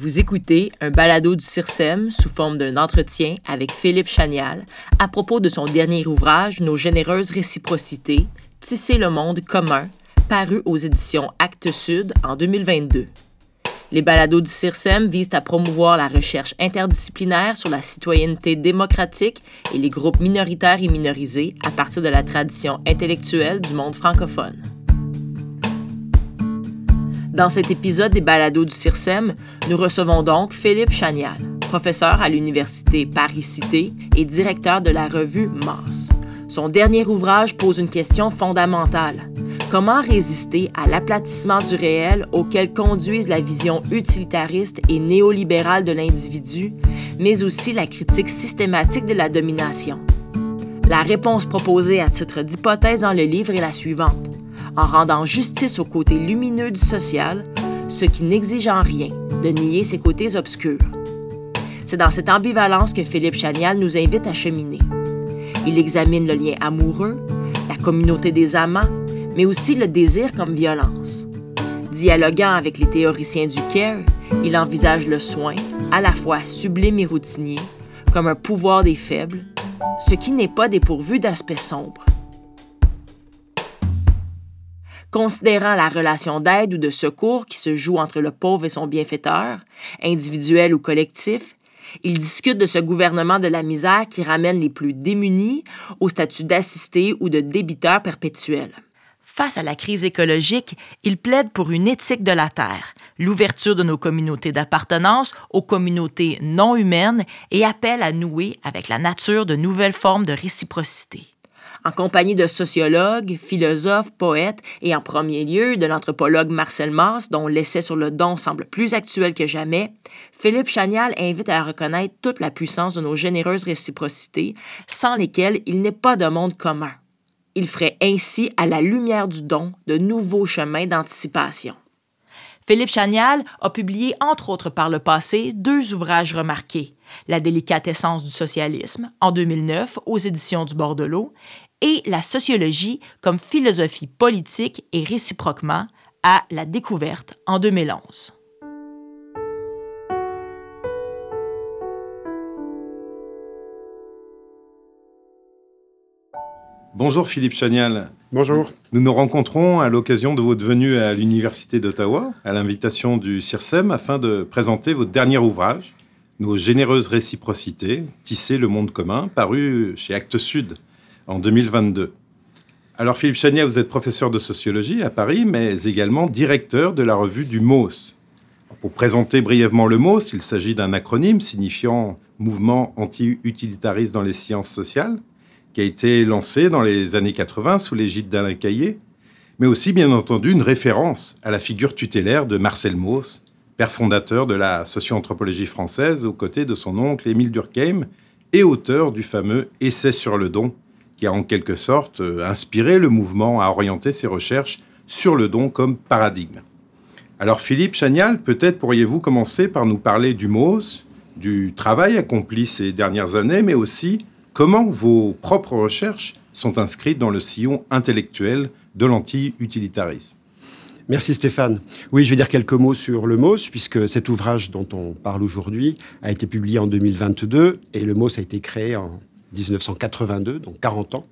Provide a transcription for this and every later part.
Vous écoutez un balado du CIRSEM sous forme d'un entretien avec Philippe Chanial à propos de son dernier ouvrage Nos généreuses réciprocités, Tisser le monde commun, paru aux éditions Actes Sud en 2022. Les balados du CIRSEM visent à promouvoir la recherche interdisciplinaire sur la citoyenneté démocratique et les groupes minoritaires et minorisés à partir de la tradition intellectuelle du monde francophone. Dans cet épisode des balados du CIRSEM, nous recevons donc Philippe Chanial, professeur à l'Université Paris-Cité et directeur de la revue Mars. Son dernier ouvrage pose une question fondamentale. Comment résister à l'aplatissement du réel auquel conduisent la vision utilitariste et néolibérale de l'individu, mais aussi la critique systématique de la domination? La réponse proposée à titre d'hypothèse dans le livre est la suivante en rendant justice au côté lumineux du social, ce qui n'exige en rien de nier ses côtés obscurs. C'est dans cette ambivalence que Philippe Chanial nous invite à cheminer. Il examine le lien amoureux, la communauté des amants, mais aussi le désir comme violence. Dialoguant avec les théoriciens du care, il envisage le soin, à la fois sublime et routinier, comme un pouvoir des faibles, ce qui n'est pas dépourvu d'aspects sombres. Considérant la relation d'aide ou de secours qui se joue entre le pauvre et son bienfaiteur, individuel ou collectif, il discute de ce gouvernement de la misère qui ramène les plus démunis au statut d'assisté ou de débiteur perpétuel. Face à la crise écologique, il plaide pour une éthique de la Terre, l'ouverture de nos communautés d'appartenance aux communautés non humaines et appelle à nouer avec la nature de nouvelles formes de réciprocité en compagnie de sociologues, philosophes, poètes et en premier lieu de l'anthropologue Marcel Mars, dont l'essai sur le don semble plus actuel que jamais, Philippe Chanial invite à reconnaître toute la puissance de nos généreuses réciprocités, sans lesquelles il n'est pas de monde commun. Il ferait ainsi, à la lumière du don, de nouveaux chemins d'anticipation. Philippe Chanial a publié, entre autres par le passé, deux ouvrages remarqués. La délicate essence du socialisme, en 2009, aux éditions du Bordelot, et la sociologie comme philosophie politique et réciproquement à la découverte en 2011. Bonjour Philippe Chanial. Bonjour. Nous nous rencontrons à l'occasion de votre venue à l'Université d'Ottawa, à l'invitation du CIRSEM, afin de présenter votre dernier ouvrage, Nos généreuses réciprocités, tisser le monde commun, paru chez Actes Sud en 2022. Alors Philippe Chania, vous êtes professeur de sociologie à Paris, mais également directeur de la revue du MOS. Pour présenter brièvement le MOS, il s'agit d'un acronyme signifiant Mouvement anti-utilitariste dans les sciences sociales, qui a été lancé dans les années 80 sous l'égide d'Alain Caillé, mais aussi bien entendu une référence à la figure tutélaire de Marcel Mauss, père fondateur de la socio-anthropologie française aux côtés de son oncle Émile Durkheim et auteur du fameux Essai sur le don qui a en quelque sorte euh, inspiré le mouvement à orienter ses recherches sur le don comme paradigme. Alors Philippe Chanial, peut-être pourriez-vous commencer par nous parler du MOS, du travail accompli ces dernières années, mais aussi comment vos propres recherches sont inscrites dans le sillon intellectuel de l'anti-utilitarisme. Merci Stéphane. Oui, je vais dire quelques mots sur le MOS, puisque cet ouvrage dont on parle aujourd'hui a été publié en 2022 et le MOS a été créé en 1982, donc 40 ans,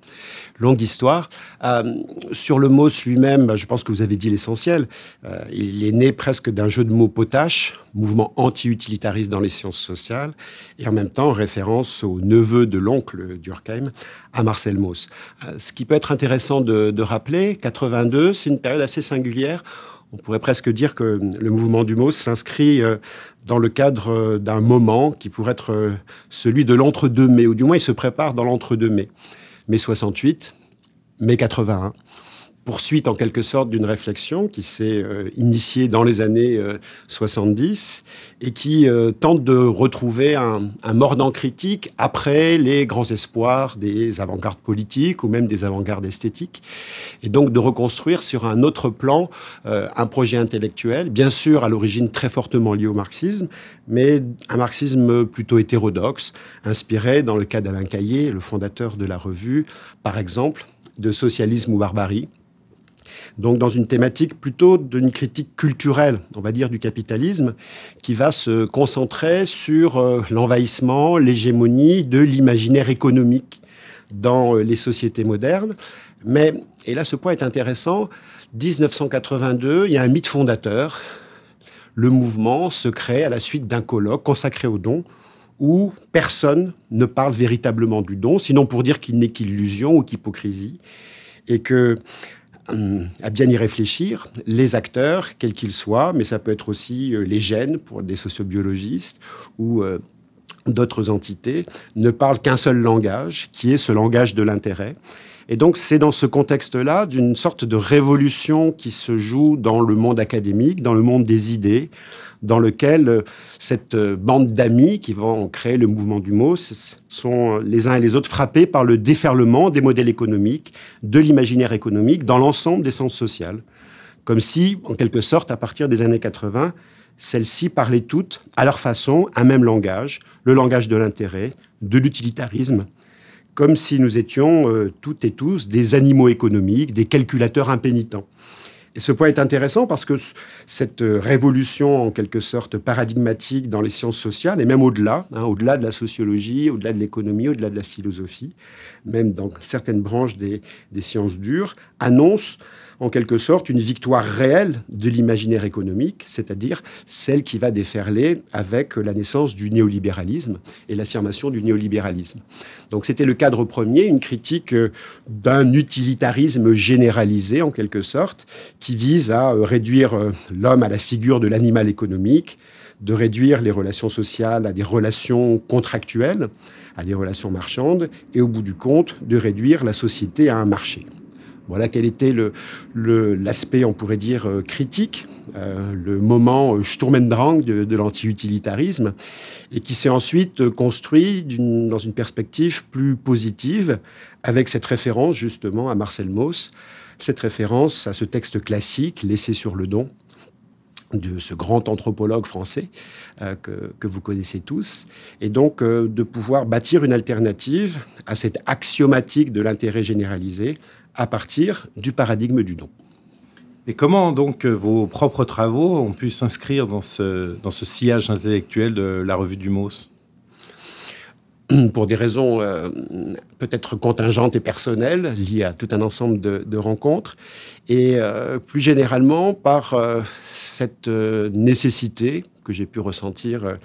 longue histoire. Euh, sur le MOS lui-même, bah, je pense que vous avez dit l'essentiel. Euh, il est né presque d'un jeu de mots potache, mouvement anti-utilitariste dans les sciences sociales, et en même temps référence au neveu de l'oncle Durkheim, à Marcel Mauss. Euh, ce qui peut être intéressant de, de rappeler, 82, c'est une période assez singulière on pourrait presque dire que le mouvement du MOS s'inscrit euh, dans le cadre euh, d'un moment qui pourrait être euh, celui de l'entre-deux-mai, ou du moins il se prépare dans l'entre-deux-mai. Mai 68, mai 81 poursuite en quelque sorte d'une réflexion qui s'est euh, initiée dans les années 70 euh, et qui euh, tente de retrouver un, un, mordant critique après les grands espoirs des avant-gardes politiques ou même des avant-gardes esthétiques et donc de reconstruire sur un autre plan un projet intellectuel, bien sûr à l'origine très fortement lié au marxisme, mais un marxisme plutôt hétérodoxe, inspiré dans le cas d'Alain Caillé, le fondateur de la revue, par exemple, de Socialisme ou Barbarie, Donc dans une thématique plutôt d'une critique culturelle, on va dire, du capitalisme, qui va se concentrer sur euh, l'envahissement, l'hégémonie de l'imaginaire économique dans euh, les sociétés modernes. Mais, et là ce point est intéressant, 1982, il y a un mythe fondateur. Le mouvement se crée à la suite d'un colloque consacré au don, où personne ne parle véritablement du don, sinon pour dire qu'il n'est qu'illusion ou qu'hypocrisie, et que à bien y réfléchir, les acteurs, quels qu'ils soient, mais ça peut être aussi euh, les gènes pour des sociobiologistes ou euh, d'autres entités, ne parlent qu'un seul langage, qui est ce langage de l'intérêt. Et donc c'est dans ce contexte-là d'une sorte de révolution qui se joue dans le monde académique, dans le monde des idées, dans lequel euh, cette euh, bande d'amis qui vont créer le mouvement du mot sont les uns et les autres frappés par le déferlement des modèles économiques, de l'imaginaire économique dans l'ensemble des sciences sociales. Comme si, en quelque sorte, à partir des années 80, celles-ci parlaient toutes, à leur façon, un même langage, le langage de l'intérêt, de l'utilitarisme, comme si nous étions euh, toutes et tous des animaux économiques, des calculateurs impénitents. Et ce point est intéressant parce que cette euh, révolution, en quelque sorte paradigmatique dans les sciences sociales, et même au-delà, hein, au-delà de la sociologie, au-delà de l'économie, au-delà de la philosophie, même dans certaines branches des, des sciences dures, annonce en quelque sorte une victoire réelle de l'imaginaire économique, c'est-à-dire celle qui va déferler avec la naissance du néolibéralisme et l'affirmation du néolibéralisme. Donc c'était le cadre premier, une critique euh, d'un utilitarisme généralisé en quelque sorte, qui vise à euh, réduire euh, l'homme à la figure de l'animal économique, de réduire les relations sociales à des relations contractuelles, à des relations marchandes, et au bout du compte, de réduire la société à un marché. Voilà quel était l'aspect, on pourrait dire, euh, critique, euh, le moment euh, Sturm und Drang de, de l'anti-utilitarisme, et qui s'est ensuite construit dans une perspective plus positive, avec cette référence justement à Marcel Mauss, cette référence à ce texte classique, Laissé sur le don, de ce grand anthropologue français que, vous connaissez tous, et donc de pouvoir bâtir une alternative à cette axiomatique de l'intérêt généralisé à partir du paradigme du don. Et comment donc euh, vos propres travaux ont pu s'inscrire dans ce, dans ce sillage intellectuel de la revue du MOS? Pour des raisons euh, peut-être contingentes et personnelles, liées à tout un ensemble de, rencontres, et euh, plus généralement par cette nécessité que j'ai pu ressentir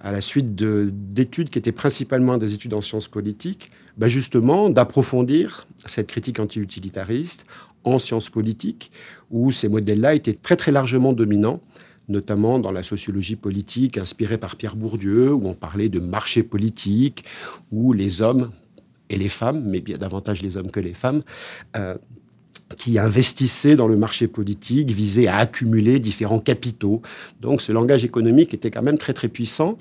à la suite d'études qui étaient principalement des études en sciences politiques, bah, justement d'approfondir cette critique anti-utilitariste en sciences politiques, où ces modèles-là étaient très largement dominants, notamment dans la sociologie politique inspirée par Pierre Bourdieu, où on parlait de marché politique, où les hommes et les femmes, mais bien davantage les hommes que les femmes, euh, qui investissait dans le marché politique, visait à accumuler différents capitaux. Donc ce langage économique était quand même très très puissant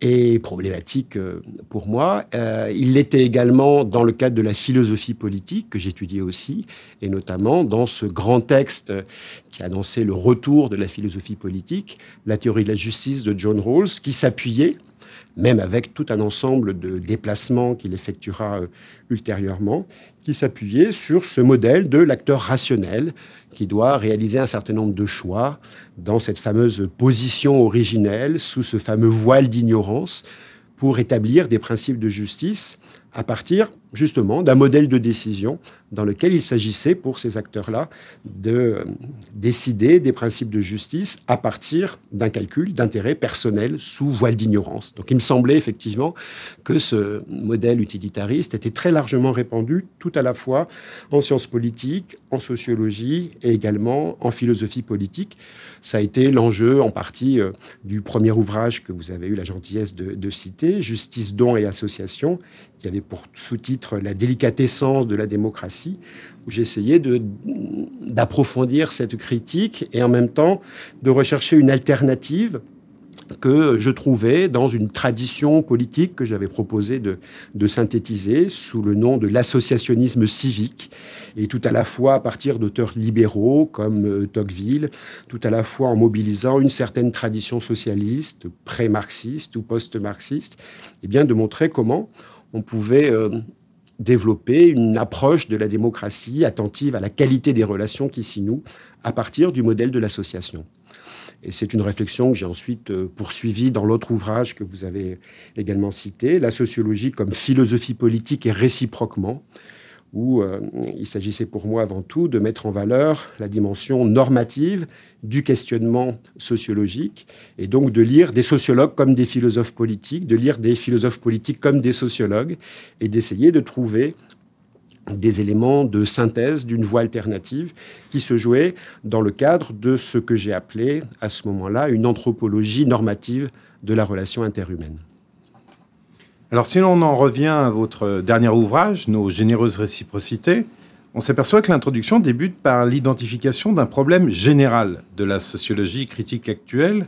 et problématique euh, pour moi. Euh, il l'était également dans le cadre de la philosophie politique que j'étudiais aussi, et notamment dans ce grand texte qui annonçait le retour de la philosophie politique, la théorie de la justice de John Rawls, qui s'appuyait même avec tout un ensemble de déplacements qu'il effectuera euh, ultérieurement, qui s'appuyait sur ce modèle de l'acteur rationnel qui doit réaliser un certain nombre de choix dans cette fameuse position originelle, sous ce fameux voile d'ignorance, pour établir des principes de justice à partir justement d'un modèle de décision dans lequel il s'agissait pour ces acteurs-là de euh, décider des principes de justice à partir d'un calcul d'intérêt personnel sous voile d'ignorance. Donc il me semblait effectivement que ce modèle utilitariste était très largement répandu tout à la fois en sciences politiques, en sociologie et également en philosophie politique. Ça a été l'enjeu en partie euh, du premier ouvrage que vous avez eu la gentillesse de, citer, Justice, don et association, qui avait pour sous-titre La délicatessence de la démocratie, où j'essayais d'approfondir cette critique et en même temps de rechercher une alternative que je trouvais dans une tradition politique que j'avais proposé de, synthétiser sous le nom de l'associationnisme civique, et tout à la fois à partir d'auteurs libéraux comme euh, Tocqueville, tout à la fois en mobilisant une certaine tradition socialiste, pré-marxiste ou post-marxiste, et bien de montrer comment on pouvait euh, développer une approche de la démocratie attentive à la qualité des relations qui s'y nouent à partir du modèle de l'association. Et c'est une réflexion que j'ai ensuite euh, poursuivie dans l'autre ouvrage que vous avez également cité, La sociologie comme philosophie politique et réciproquement, où euh, il s'agissait pour moi avant tout de mettre en valeur la dimension normative du questionnement sociologique, et donc de lire des sociologues comme des philosophes politiques, de lire des philosophes politiques comme des sociologues, et d'essayer de trouver des éléments de synthèse d'une voie alternative qui se jouait dans le cadre de ce que j'ai appelé à ce moment-là une anthropologie normative de la relation interhumaine. Alors si l'on en revient à votre dernier ouvrage, Nos généreuses réciprocités, on s'aperçoit que l'introduction débute par l'identification d'un problème général de la sociologie critique actuelle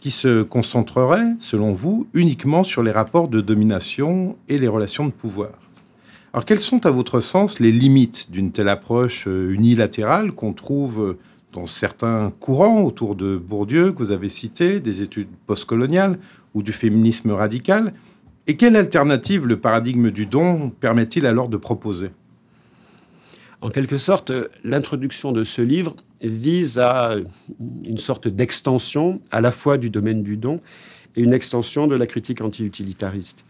qui se concentrerait, selon vous, uniquement sur les rapports de domination et les relations de pouvoir. Alors quelles sont à votre sens les limites d'une telle approche euh, unilatérale qu'on trouve dans certains courants autour de Bourdieu que vous avez cité, des études postcoloniales ou du féminisme radical? Et quelle alternative le paradigme du don permet-il alors de proposer? En quelque sorte, l'introduction de ce livre vise à une sorte d'extension à la fois du domaine du don et une extension de la critique anti-utilitariste.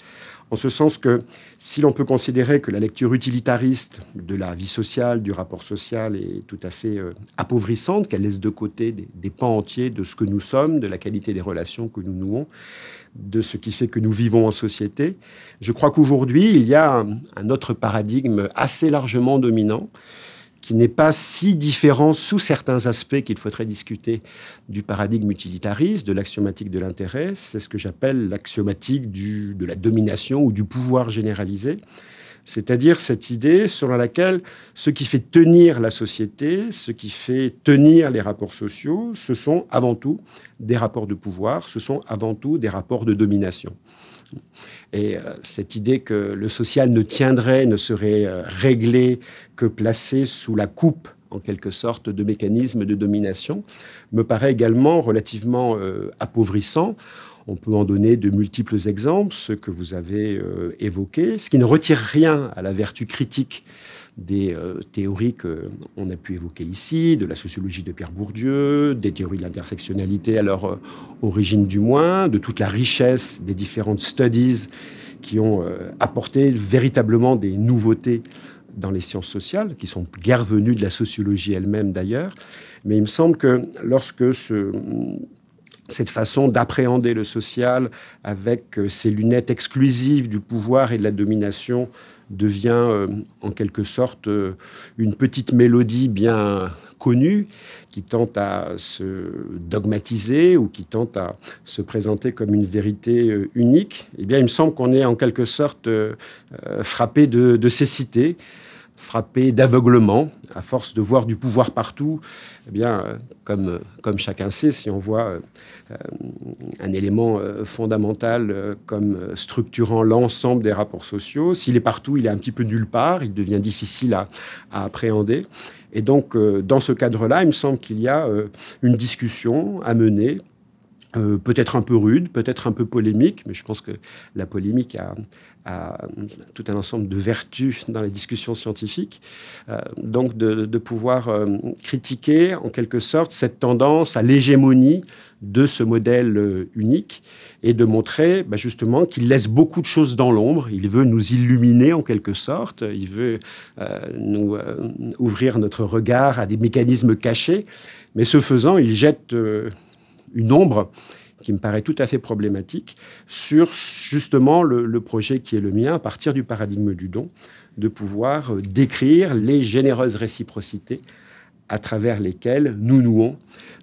En ce sens que si l'on peut considérer que la lecture utilitariste de la vie sociale, du rapport social est tout à fait euh, appauvrissante, qu'elle laisse de côté des, des, pans entiers de ce que nous sommes, de la qualité des relations que nous nouons, de ce qui fait que nous vivons en société. Je crois qu'aujourd'hui, il y a un, autre paradigme assez largement dominant qui n'est pas si différent sous certains aspects qu'il faudrait discuter du paradigme utilitariste, de l'axiomatique de l'intérêt. C'est ce que j'appelle l'axiomatique de la domination ou du pouvoir généralisé c'est-à-dire cette idée selon laquelle ce qui fait tenir la société, ce qui fait tenir les rapports sociaux, ce sont avant tout des rapports de pouvoir, ce sont avant tout des rapports de domination. Et euh, cette idée que le social ne tiendrait, ne serait euh, réglé que placé sous la coupe en quelque sorte de mécanismes de domination, me paraît également relativement euh, appauvrissant. On peut en donner de multiples exemples, ceux que vous avez évoqués, ce qui ne retire rien à la vertu critique des euh, théories qu'on a pu évoquer ici, de la sociologie de Pierre Bourdieu, des théories de l'intersectionnalité à leur euh, origine du moins, de toute la richesse des différentes studies qui ont apporté véritablement des nouveautés dans les sciences sociales, qui sont guère venues de la sociologie elle-même d'ailleurs. Mais il me semble que lorsque ce, cette façon d'appréhender le social avec euh, ces lunettes exclusives du pouvoir et de la domination devient euh, en quelque sorte euh, une petite mélodie bien connue qui tente à se dogmatiser ou qui tente à se présenter comme une vérité unique, eh bien, il me semble qu'on est en quelque sorte frappé de cécité frappé d'aveuglement, à force de voir du pouvoir partout. Eh bien, euh, comme, comme chacun sait, si on voit euh, euh, un élément fondamental comme structurant l'ensemble des rapports sociaux, s'il est partout, il est un petit peu nulle part, il devient difficile à appréhender. Et donc, dans ce cadre-là, il me semble qu'il y a une discussion à mener peut-être un peu rude, peut-être un peu polémique, mais je pense que la polémique a, tout un ensemble de vertus dans les discussions scientifiques. Euh, donc de, pouvoir euh, critiquer en quelque sorte cette tendance à l'hégémonie de ce modèle euh, unique et de montrer bah, justement qu'il laisse beaucoup de choses dans l'ombre. Il veut nous illuminer en quelque sorte, il veut nous ouvrir notre regard à des mécanismes cachés, mais ce faisant, il jette une ombre qui me paraît tout à fait problématique, sur justement le, projet qui est le mien, à partir du paradigme du don, de pouvoir euh, décrire les généreuses réciprocités à travers lesquelles nous nouons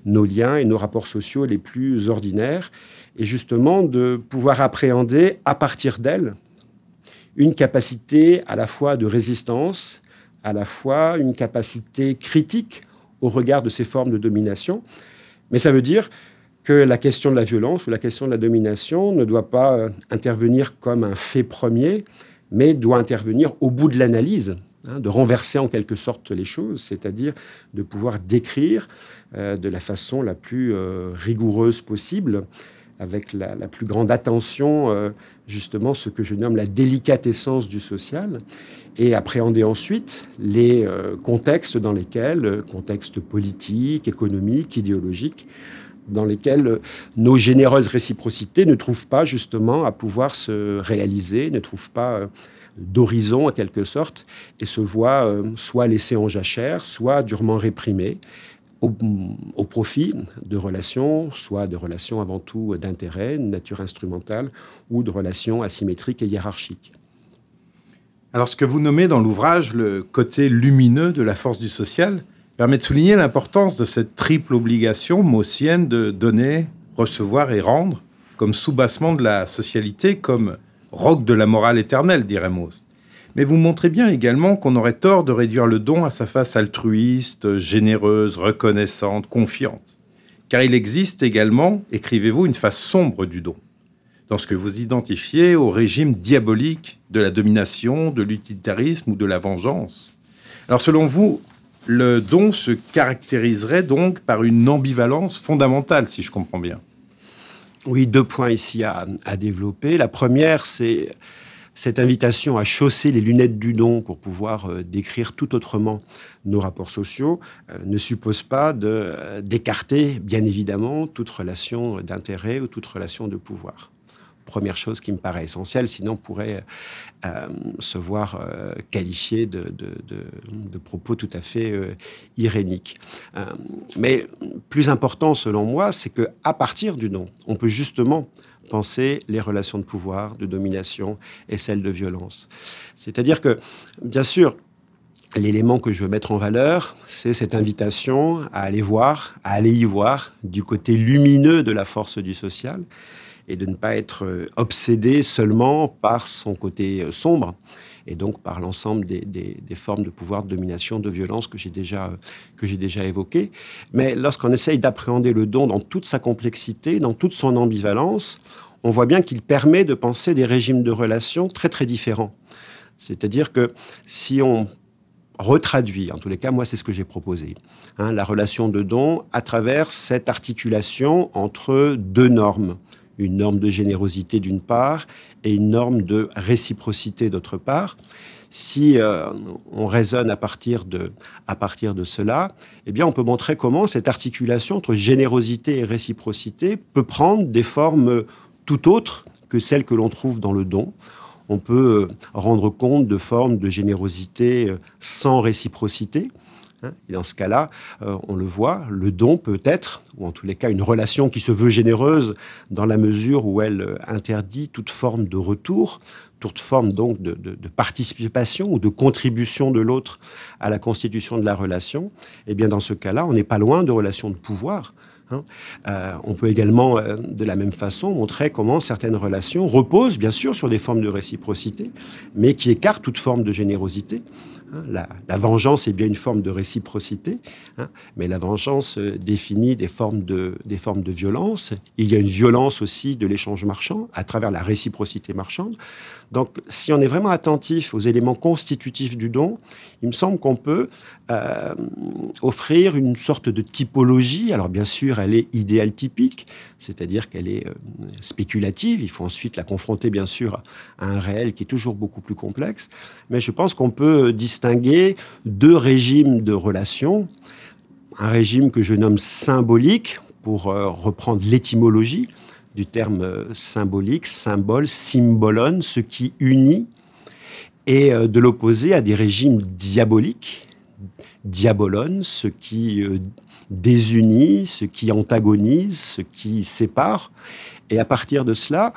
nos liens et nos rapports sociaux les plus ordinaires, et justement de pouvoir appréhender à partir d'elles une capacité à la fois de résistance, à la fois une capacité critique au regard de ces formes de domination. Mais ça veut dire que la question de la violence ou la question de la domination ne doit pas euh, intervenir comme un fait premier, mais doit intervenir au bout de l'analyse, hein, de renverser en quelque sorte les choses, c'est-à-dire de pouvoir décrire euh, de la façon la plus euh, rigoureuse possible avec la, plus grande attention, justement, ce que je nomme la délicatessence du social, et appréhender ensuite les contextes dans lesquels, contextes politiques, économiques, idéologiques, dans lesquels nos généreuses réciprocités ne trouvent pas justement à pouvoir se réaliser, ne trouvent pas d'horizon en quelque sorte, et se voient soit laissées en jachère, soit durement réprimées au, profit de relations, soit de relations avant tout d'intérêt, de nature instrumentale, ou de relations asymétriques et hiérarchiques. Alors ce que vous nommez dans l'ouvrage le côté lumineux de la force du social permet de souligner l'importance de cette triple obligation maussienne de donner, recevoir et rendre, comme soubassement de la socialité, comme roc de la morale éternelle, dirait Mauss. Mais vous montrez bien également qu'on aurait tort de réduire le don à sa face altruiste, généreuse, reconnaissante, confiante. Car il existe également, écrivez-vous, une face sombre du don, dans ce que vous identifiez au régime diabolique de la domination, de l'utilitarisme ou de la vengeance. Alors selon vous, le don se caractériserait donc par une ambivalence fondamentale, si je comprends bien. Oui, deux points ici à, développer. La première, c'est cette invitation à chausser les lunettes du don pour pouvoir euh, décrire tout autrement nos rapports sociaux euh, ne suppose pas euh, d'écarter, bien évidemment, toute relation d'intérêt ou toute relation de pouvoir. Première chose qui me paraît essentielle, sinon on pourrait se voir qualifié de, propos tout à fait iréniques. mais plus important, selon moi, c'est que à partir du don, on peut justement penser les relations de pouvoir, de domination et celles de violence. C'est-à-dire que, bien sûr, l'élément que je veux mettre en valeur, c'est cette invitation à aller voir, à aller y voir du côté lumineux de la force du social et de ne pas être euh, obsédé seulement par son côté euh, sombre et donc par l'ensemble des, formes de pouvoir, de domination, de violence que j'ai déjà, j'ai déjà évoquées. Mais lorsqu'on essaye d'appréhender le don dans toute sa complexité, dans toute son ambivalence, on voit bien qu'il permet de penser des régimes de relations très très différents. C'est-à-dire que si on retraduit, en tous les cas, moi c'est ce que j'ai proposé, hein, la relation de don à travers cette articulation entre deux normes, une norme de générosité d'une part et une norme de réciprocité d'autre part. Si euh, on raisonne à partir, de, à partir de cela, eh bien, on peut montrer comment cette articulation entre générosité et réciprocité peut prendre des formes tout autre que celles que l'on trouve dans le don. On peut euh, rendre compte de formes de générosité euh, sans réciprocité. Hein. Et dans ce cas-là, euh, on le voit, le don peut être, ou en tous les cas une relation qui se veut généreuse dans la mesure où elle interdit toute forme de retour, toute forme donc de, participation ou de contribution de l'autre à la constitution de la relation. Et eh bien dans ce cas-là, on n'est pas loin de relations de pouvoir Hein. Euh, on peut également, euh, de la même façon, montrer comment certaines relations reposent, bien sûr, sur des formes de réciprocité, mais qui écartent toute forme de générosité. Hein. La, vengeance est bien une forme de réciprocité, hein, mais la vengeance euh, définit des formes, de, des formes de violence. Il y a une violence aussi de l'échange marchand à travers la réciprocité marchande. Donc, si on est vraiment attentif aux éléments constitutifs du don, il me semble qu'on peut euh, offrir une sorte de typologie. Alors, bien sûr, elle est idéale typique, c'est-à-dire qu'elle est euh, spéculative. Il faut ensuite la confronter, bien sûr, à un réel qui est toujours beaucoup plus complexe. Mais je pense qu'on peut distinguer deux régimes de relations. Un régime que je nomme symbolique, pour euh, reprendre l'étymologie, du terme euh, symbolique, symbole, symbolon, ce qui unit, et euh, de l'opposer à des régimes diaboliques, diabolon, ce qui euh, désunit, ce qui antagonise, ce qui sépare. Et à partir de cela,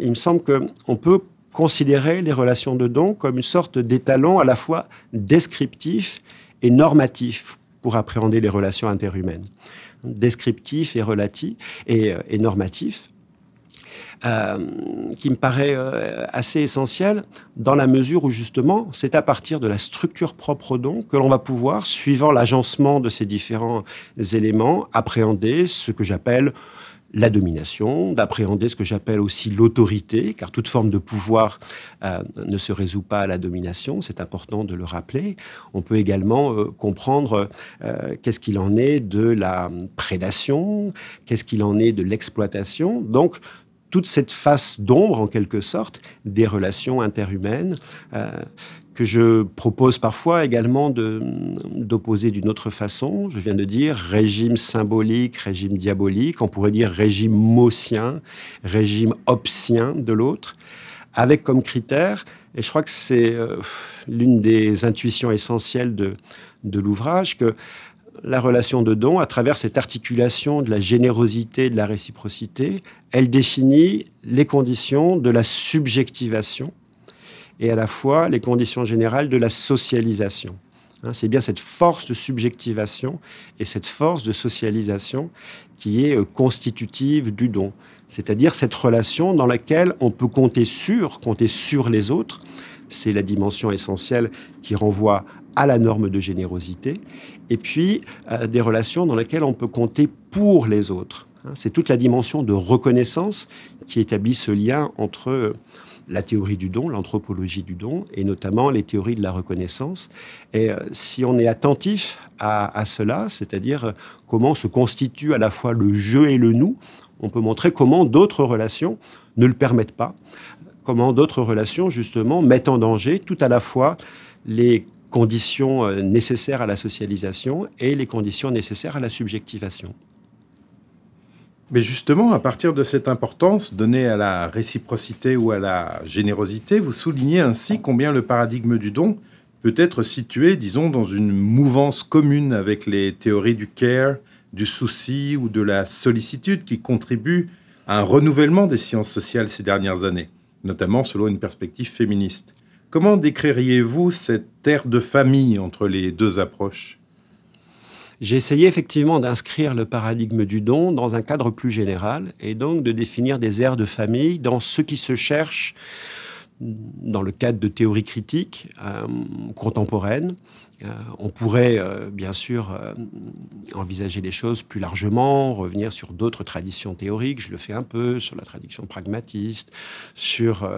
il me semble qu'on peut considérer les relations de don comme une sorte d'étalon à la fois descriptif et normatif pour appréhender les relations interhumaines descriptif et relatif et, euh, normatif. Euh, qui me paraît euh, assez essentiel dans la mesure où justement c'est à partir de la structure propre au don que l'on va pouvoir, suivant l'agencement de ces différents éléments, appréhender ce que j'appelle la domination, d'appréhender ce que j'appelle aussi l'autorité, car toute forme de pouvoir euh, ne se résout pas à la domination, c'est important de le rappeler. On peut également euh, comprendre euh, qu'est-ce qu'il en est de la prédation, qu'est-ce qu'il en est de l'exploitation. Donc, toute cette face d'ombre, en quelque sorte, des relations interhumaines, que je propose parfois également d'opposer d'une autre façon. Je viens de dire régime symbolique, régime diabolique, on pourrait dire régime maussien, régime obscien de l'autre, avec comme critère, et je crois que c'est euh, l'une des intuitions essentielles de, de l'ouvrage, que la relation de don, à travers cette articulation de la générosité, de la réciprocité, elle définit les conditions de la subjectivation et à la fois les conditions générales de la socialisation. Hein, c'est bien cette force de subjectivation et cette force de socialisation qui est euh, constitutive du don. C'est-à-dire cette relation dans laquelle on peut compter sur, compter sur les autres. C'est la dimension essentielle qui renvoie à la norme de générosité. Et puis, euh, des relations dans lesquelles on peut compter pour les autres. Hein, c'est toute la dimension de reconnaissance qui établit ce lien entre euh, la théorie du don, l'anthropologie du don, et notamment les théories de la reconnaissance. Et euh, si on est attentif à, cela, c'est-à-dire euh, comment se constitue à la fois le je et le nous, on peut montrer comment d'autres relations ne le permettent pas, comment d'autres relations, justement, mettent en danger tout à la fois les conditions euh, nécessaires à la socialisation et les conditions nécessaires à la subjectivation. Mais justement, à partir de cette importance donnée à la réciprocité ou à la générosité, vous soulignez ainsi combien le paradigme du don peut être situé, disons, dans une mouvance commune avec les théories du care, du souci ou de la sollicitude qui contribuent à un renouvellement des sciences sociales ces dernières années, notamment selon une perspective féministe. Comment décririez-vous cette terre de famille entre les deux approches? J'ai essayé effectivement d'inscrire le paradigme du don dans un cadre plus général et donc de définir des aires de famille dans ce qui se cherche dans le cadre de théories critiques euh, contemporaines. Euh, on pourrait euh, bien sûr envisager les choses plus largement, revenir sur d'autres traditions théoriques, je le fais un peu, sur la tradition pragmatiste, sur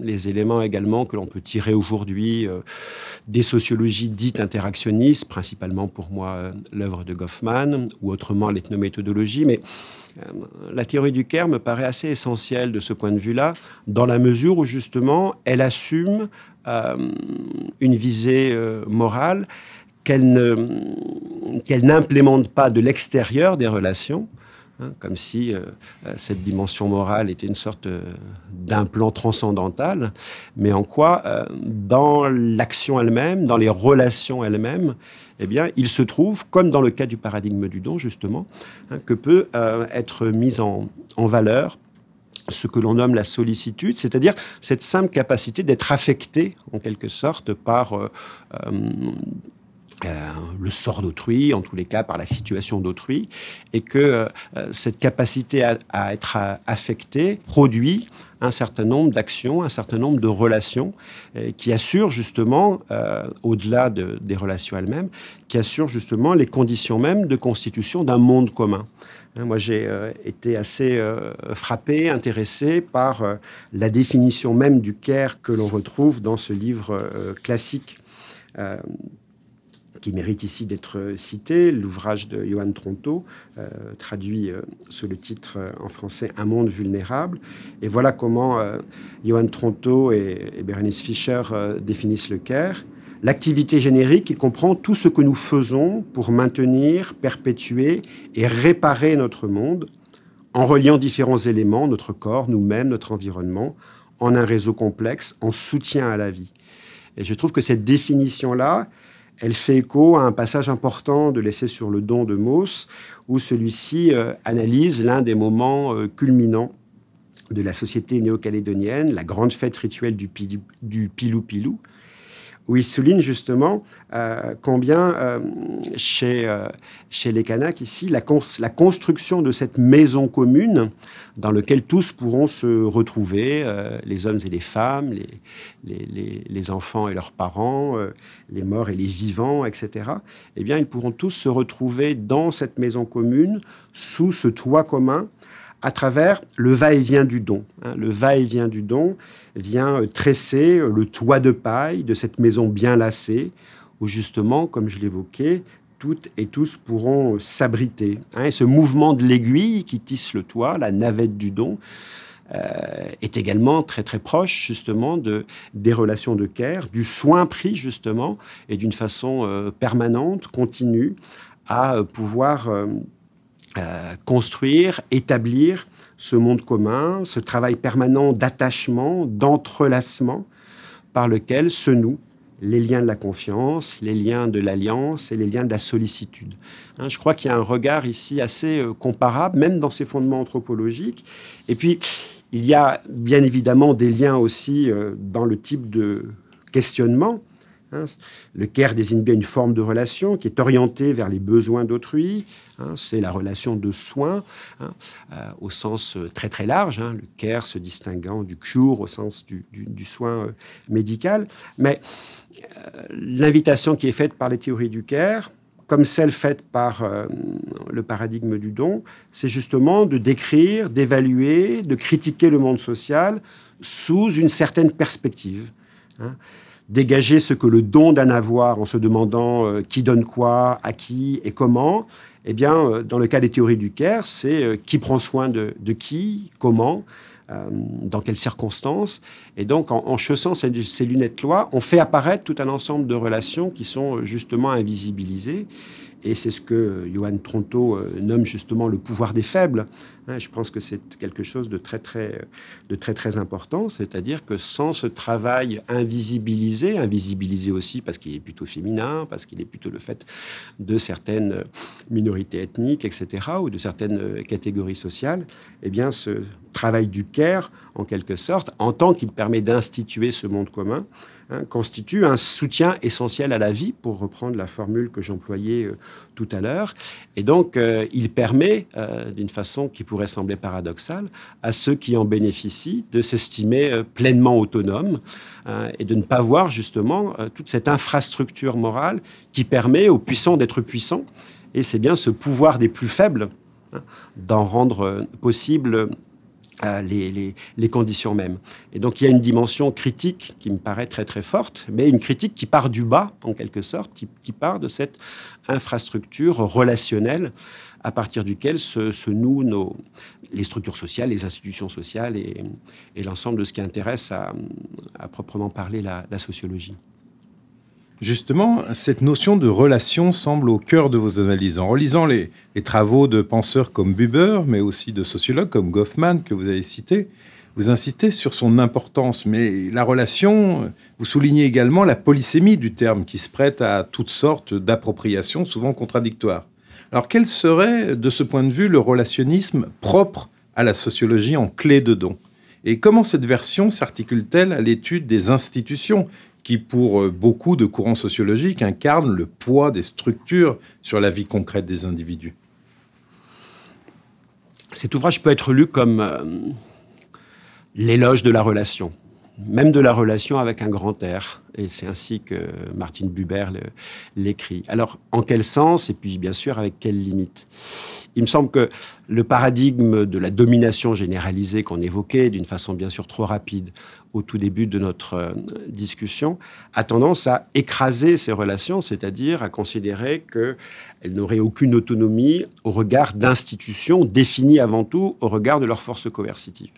les éléments également que l'on peut tirer aujourd'hui des sociologies dites interactionnistes, principalement pour moi l'œuvre de Goffman, ou autrement l'ethnométhodologie, mais la théorie du Caire me paraît assez essentielle de ce point de vue-là, dans la mesure où justement elle assume euh, une visée euh, morale qu'elle n'implémente pas de l'extérieur des relations, hein, comme si euh, cette dimension morale était une sorte d'implant transcendantal, mais en quoi, dans l'action elle-même, dans les relations elles-mêmes, eh bien, il se trouve, comme dans le cas du paradigme du don, justement, hein, que peut euh, être mise en, valeur ce que l'on nomme la sollicitude, c'est-à-dire cette simple capacité d'être affecté, en quelque sorte, par euh, euh, le sort d'autrui, en tous les cas par la situation d'autrui, et que cette capacité à être affecté produit un certain nombre d'actions, un certain nombre de relations euh, qui assurent justement, euh, au-delà des relations elles-mêmes, qui assurent justement les conditions mêmes de constitution d'un monde commun. Hein, moi, j'ai euh, été assez frappé, intéressé par la définition même du care que l'on retrouve dans ce livre classique qui mérite ici d'être cité, l'ouvrage de Johan Tronto, euh, traduit euh, sous le titre euh, en français Un monde vulnérable. Et voilà comment Johan Tronto et, et Berenice Fischer définissent le CARE. L'activité générique qui comprend tout ce que nous faisons pour maintenir, perpétuer et réparer notre monde en reliant différents éléments, notre corps, nous-mêmes, notre environnement, en un réseau complexe, en soutien à la vie. Et je trouve que cette définition-là, elle fait écho à un passage important de l'essai sur le don de Mauss, où celui-ci euh, analyse l'un des moments euh, culminants de la société néo-calédonienne, la grande fête rituelle du, du pilou-pilou, où il souligne justement euh, combien euh, chez, euh, chez les Kanaks ici, la, construction de cette maison commune dans laquelle tous pourront se retrouver, les hommes et les femmes, les, les, les, enfants et leurs parents, les morts et les vivants, etc., eh bien, ils pourront tous se retrouver dans cette maison commune, sous ce toit commun, à travers le va-et-vient du don. Hein. Le va-et-vient du don vient euh, tresser euh, le toit de paille de cette maison bien lacée, où justement, comme je l'évoquais, toutes et tous pourront s'abriter. Hein. Et ce mouvement de l'aiguille qui tisse le toit, la navette du don, est également très très proche justement de, des relations de care, du soin pris justement et d'une façon permanente, continue, à pouvoir euh, construire, établir ce monde commun, ce travail permanent d'attachement, d'entrelacement par lequel se nouent les liens de la confiance, les liens de l'alliance et les liens de la sollicitude. Hein, je crois qu'il y a un regard ici assez euh, comparable, même dans ses fondements anthropologiques. Et puis, il y a bien évidemment des liens aussi euh, dans le type de questionnement Hein, le care désigne bien une forme de relation qui est orientée vers les besoins d'autrui. Hein, c'est la relation de soins hein, euh, au sens euh, très très large. le care se distinguant du cure au sens du, soin euh, médical. Mais l'invitation qui est faite par les théories du care, comme celle faite par le paradigme du don, c'est justement de décrire, d'évaluer, de critiquer le monde social sous une certaine perspective dégager ce que le don d'un avoir en se demandant euh, qui donne quoi, à qui et comment, eh bien, euh, dans le cas des théories du Caire, c'est euh, qui prend soin de, qui, comment, dans quelles circonstances. Et donc, en, en chaussant ces, ces lunettes-là, on fait apparaître tout un ensemble de relations qui sont justement invisibilisées. Et c'est ce que Johan Tronto nomme justement le pouvoir des faibles. Hein, je pense que c'est quelque chose de très très, de très, très important, c'est-à-dire que sans ce travail invisibilisé, invisibilisé aussi parce qu'il est plutôt féminin, parce qu'il est plutôt le fait de certaines minorités ethniques, etc., ou de certaines catégories sociales, eh bien ce travail du care, en quelque sorte, en tant qu'il permet d'instituer ce monde commun, Hein, constitue un soutien essentiel à la vie, pour reprendre la formule que j'employais euh, tout à l'heure. Et donc, euh, il permet, euh, d'une façon qui pourrait sembler paradoxale, à ceux qui en bénéficient de s'estimer pleinement autonomes hein, et de ne pas voir justement toute cette infrastructure morale qui permet aux puissants d'être puissants. Et c'est bien ce pouvoir des plus faibles hein, d'en rendre possible les, les, conditions mêmes. Et donc il y a une dimension critique qui me paraît très très forte, mais une critique qui part du bas, en quelque sorte, qui, part de cette infrastructure relationnelle à partir duquel se, nouent nos, les structures sociales, les institutions sociales et, l'ensemble de ce qui intéresse à, proprement parler la sociologie. Justement, cette notion de relation semble au cœur de vos analyses. En relisant les, travaux de penseurs comme Buber, mais aussi de sociologues comme Goffman que vous avez cités, vous insistez sur son importance. Mais la relation, vous soulignez également la polysémie du terme qui se prête à toutes sortes d'appropriations, souvent contradictoires. Alors quel serait, de ce point de vue, le relationnisme propre à la sociologie en clé de don? Et comment cette version s'articule-t-elle à l'étude des institutions? Qui, pour euh, beaucoup de courants sociologiques, incarne le poids des structures sur la vie concrète des individus. Cet ouvrage peut être lu comme euh, l'éloge de la relation, même de la relation avec un grand R. Et c'est ainsi que Martine Buber l'écrit. Alors, en quel sens? Et puis bien sûr avec quelles limites? Il me semble que le paradigme de la domination généralisée qu'on évoquait d'une façon bien sûr trop rapide au tout début de notre euh, discussion a tendance à écraser ces relations, c'est-à-dire à considérer qu'elles n'auraient aucune autonomie au regard d'institutions définies avant tout au regard de leurs forces coercitives.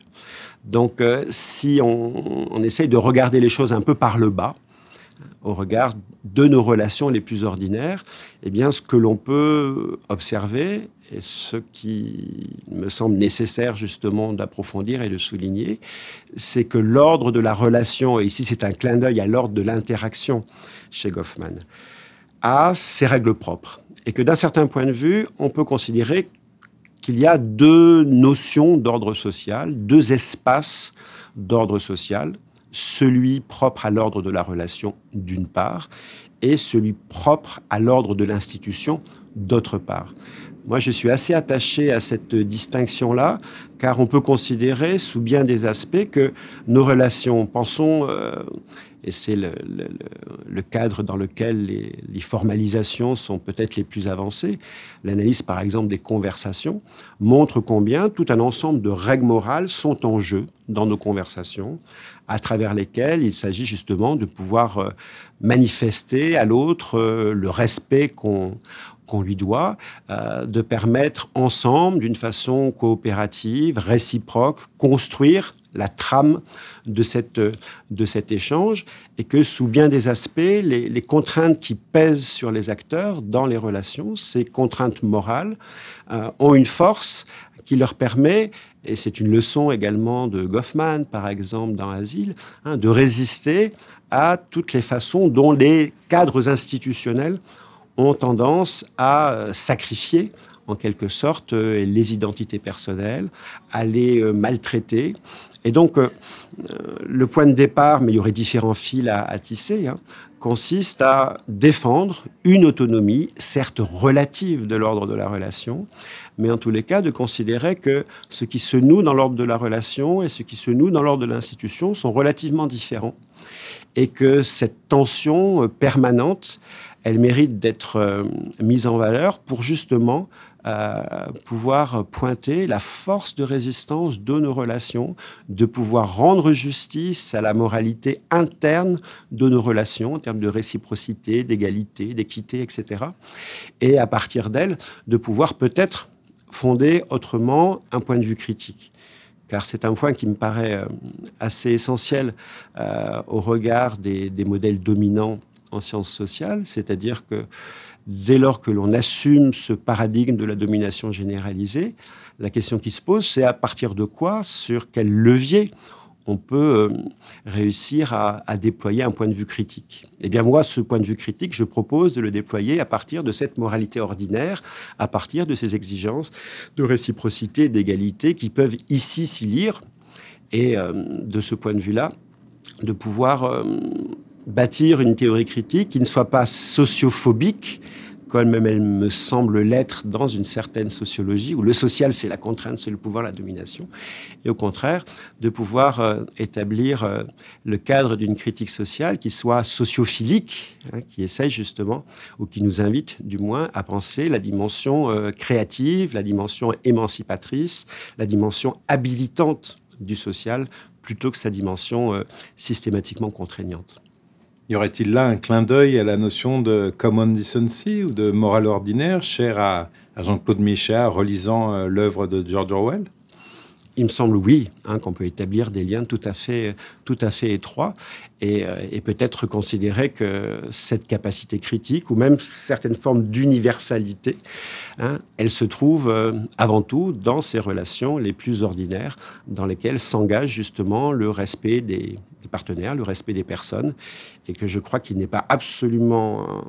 Donc, euh, si on, on, essaye de regarder les choses un peu par le bas, au regard de nos relations les plus ordinaires, eh bien, ce que l'on peut observer et ce qui me semble nécessaire justement d'approfondir et de souligner, c'est que l'ordre de la relation, et ici c'est un clin d'œil à l'ordre de l'interaction chez Goffman, a ses règles propres. Et que d'un certain point de vue, on peut considérer qu'il y a deux notions d'ordre social, deux espaces d'ordre social, celui propre à l'ordre de la relation d'une part, et celui propre à l'ordre de l'institution d'autre part. Moi, je suis assez attaché à cette distinction-là, car on peut considérer, sous bien des aspects, que nos relations, pensons euh, et c'est le, cadre dans lequel les, formalisations sont peut-être les plus avancées. L'analyse, par exemple, des conversations montre combien tout un ensemble de règles morales sont en jeu dans nos conversations, à travers lesquelles il s'agit justement de pouvoir euh, manifester à l'autre euh, le respect qu'on qu'on lui doit, euh, de permettre ensemble, d'une façon coopérative, réciproque, construire la trame de, cette, de cet échange et que sous bien des aspects, les, contraintes qui pèsent sur les acteurs dans les relations, ces contraintes morales, euh, ont une force qui leur permet, et c'est une leçon également de Goffman, par exemple, dans Asile, hein, de résister à toutes les façons dont les cadres institutionnels ont tendance à euh, sacrifier en quelque sorte euh, les identités personnelles, à les euh, maltraiter. Et donc, le point de départ, mais il y aurait différents fils à, tisser, hein, consiste à défendre une autonomie, certes relative de l'ordre de la relation, mais en tous les cas de considérer que ce qui se noue dans l'ordre de la relation et ce qui se noue dans l'ordre de l'institution sont relativement différents, et que cette tension permanente, elle mérite d'être euh, mise en valeur pour justement euh, pouvoir pointer la force de résistance de nos relations, de pouvoir rendre justice à la moralité interne de nos relations en termes de réciprocité, d'égalité, d'équité, etc. Et à partir d'elle, de pouvoir peut-être fonder autrement un point de vue critique car c'est un point qui me paraît euh, assez essentiel au regard des, des modèles dominants en sciences sociales, c'est-à-dire que dès lors que l'on assume ce paradigme de la domination généralisée, la question qui se pose, c'est à partir de quoi, sur quel levier on peut euh, réussir à, déployer un point de vue critique. Eh bien moi, ce point de vue critique, je propose de le déployer à partir de cette moralité ordinaire, à partir de ces exigences de réciprocité, d'égalité qui peuvent ici s'y lire. Et euh, de ce point de vue-là, de pouvoir euh, bâtir une théorie critique qui ne soit pas sociophobique, comme elle me semble l'être dans une certaine sociologie, où le social, c'est la contrainte, c'est le pouvoir, la domination, et au contraire, de pouvoir euh, établir euh, le cadre d'une critique sociale qui soit sociophilique, hein, qui essaye justement, ou qui nous invite du moins à penser la dimension euh, créative, la dimension émancipatrice, la dimension habilitante du social, plutôt que sa dimension systématiquement contraignante. Y aurait-il là un clin d'œil à la notion de common decency ou de morale ordinaire, chère à, Jean-Claude Michat, relisant euh, l'œuvre de George Orwell? Il me semble oui, hein, qu'on peut établir des liens tout à fait, tout à fait étroits et, euh, peut-être considérer que cette capacité critique ou même certaines formes d'universalité, hein, elle se trouve euh, avant tout dans ces relations les plus ordinaires dans lesquelles s'engage justement le respect des, partenaires, le respect des personnes et que je crois qu'il n'est pas absolument euh,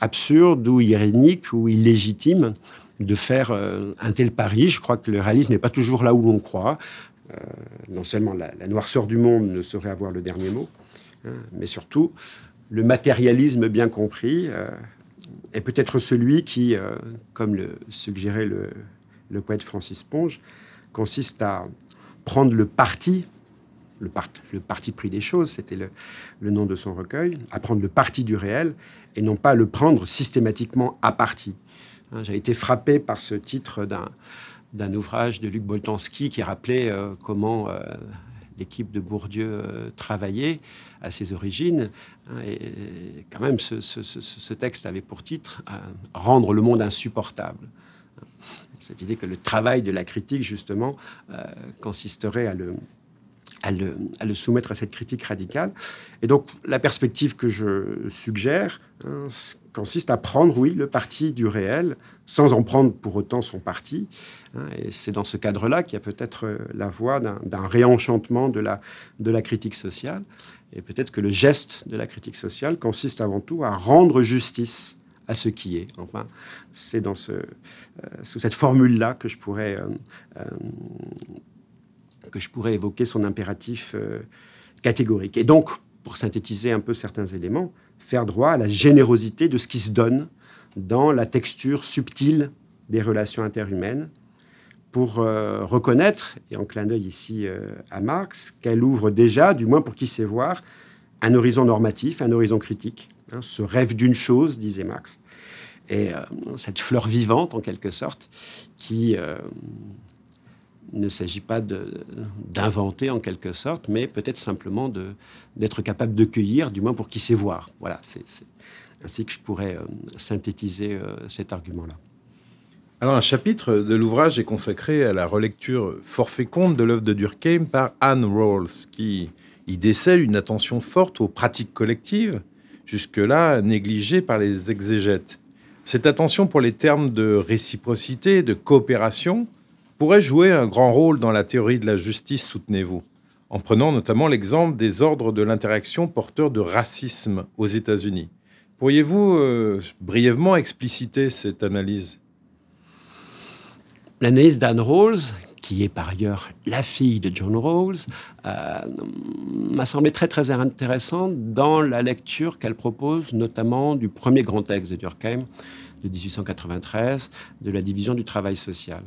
absurde ou irénique ou illégitime de faire euh, un tel pari. Je crois que le réalisme n'est pas toujours là où l'on croit. Euh, non seulement la, noirceur du monde ne saurait avoir le dernier mot, hein, mais surtout le matérialisme bien compris euh, est peut-être celui qui, comme le suggérait le, poète Francis Ponge, consiste à prendre le parti, le, parti pris des choses, c'était le, nom de son recueil, à prendre le parti du réel et non pas le prendre systématiquement à partie. Hein, j'ai été frappé par ce titre d'un ouvrage de Luc Boltanski qui rappelait euh, comment euh, l'équipe de Bourdieu euh, travaillait à ses origines. Hein, et quand même, ce, texte avait pour titre Rendre le monde insupportable. Cette idée que le travail de la critique, justement, consisterait à le, à le, soumettre à cette critique radicale. Et donc, la perspective que je suggère, hein, consiste à prendre, oui, le parti du réel, sans en prendre pour autant son parti. Hein, et c'est dans ce cadre-là qu'il y a peut-être euh, la voie d'un réenchantement de la, de la critique sociale. Et peut-être que le geste de la critique sociale consiste avant tout à rendre justice à ce qui est. Enfin, c'est dans ce, euh, sous cette formule-là que je pourrais euh, que je pourrais évoquer son impératif catégorique. Et donc, pour synthétiser un peu certains éléments, faire droit à la générosité de ce qui se donne dans la texture subtile des relations interhumaines pour euh, reconnaître, et en clin d'œil ici euh, à Marx, qu'elle ouvre déjà, du moins pour qui sait voir, un horizon normatif, un horizon critique, hein, ce rêve d'une chose, disait Marx, et euh, cette fleur vivante en quelque sorte, qui euh, ne s'agit pas d'inventer en quelque sorte, mais peut-être simplement d'être capable de cueillir, du moins pour qui sait voir. Voilà, c'est ainsi que je pourrais euh, synthétiser cet argument-là. Alors, un chapitre de l'ouvrage est consacré à la relecture fort féconde de l'œuvre de Durkheim par Anne Rawls, qui y décèle une attention forte aux pratiques collectives, jusque-là négligées par les exégètes. Cette attention pour les termes de réciprocité, de coopération, pourrait jouer un grand rôle dans la théorie de la justice, soutenez-vous, en prenant notamment l'exemple des ordres de l'interaction porteurs de racisme aux États-Unis. Pourriez-vous euh, brièvement expliciter cette analyse? L'analyse d'Anne Rawls, qui est par ailleurs la fille de John Rawls, euh, m'a semblé très très intéressante dans la lecture qu'elle propose, notamment du premier grand texte de Durkheim de 1893, de la division du travail social.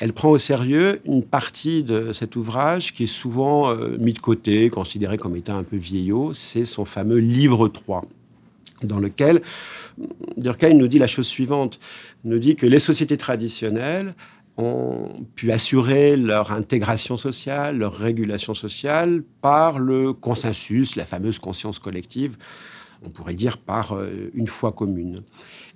Elle prend au sérieux une partie de cet ouvrage qui est souvent euh, mis de côté, considéré comme étant un peu vieillot, c'est son fameux livre 3, dans lequel Durkheim nous dit la chose suivante, nous dit que les sociétés traditionnelles ont pu assurer leur intégration sociale, leur régulation sociale par le consensus, la fameuse conscience collective, on pourrait dire par euh, une foi commune.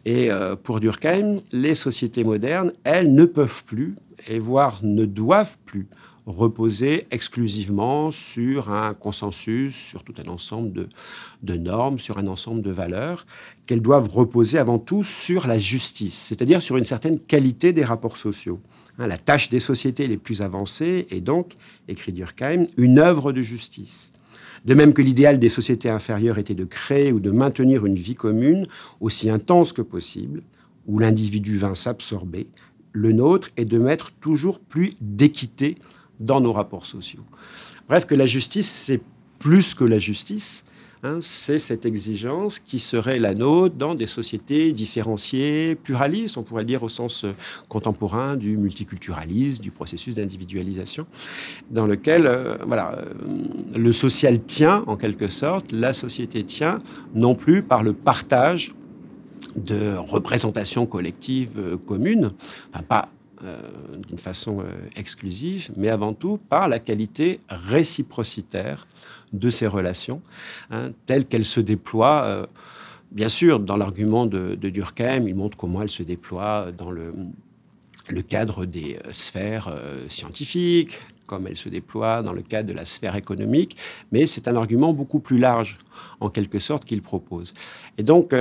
Et euh, pour Durkheim, les sociétés modernes, elles ne peuvent plus, et voire ne doivent plus, reposer exclusivement sur un consensus, sur tout un ensemble de, normes, sur un ensemble de valeurs, qu'elles doivent reposer avant tout sur la justice, c'est-à-dire sur une certaine qualité des rapports sociaux. Hein, la tâche des sociétés les plus avancées est donc, écrit Durkheim, une œuvre de justice. De même que l'idéal des sociétés inférieures était de créer ou de maintenir une vie commune aussi intense que possible, où l'individu vint s'absorber, le nôtre est de mettre toujours plus d'équité dans nos rapports sociaux. Bref, que la justice, c'est plus que la justice, Hein, c'est cette exigence qui serait la nôtre dans des sociétés différenciées, pluralistes, on pourrait dire au sens euh, contemporain du multiculturalisme, du processus d'individualisation, dans lequel euh, voilà, euh, le social tient en quelque sorte, la société tient non plus par le partage de représentations collectives communes, enfin pas d'une façon exclusive, mais avant tout par la qualité réciprocitaire de ces relations, hein, telles qu'elles se déploient. Euh, bien sûr, dans l'argument de, Durkheim, il montre comment elles se déploient dans le, cadre des euh, sphères euh, scientifiques, comme elles se déploient dans le cadre de la sphère économique, mais c'est un argument beaucoup plus large, en quelque sorte, qu'il propose. Et donc,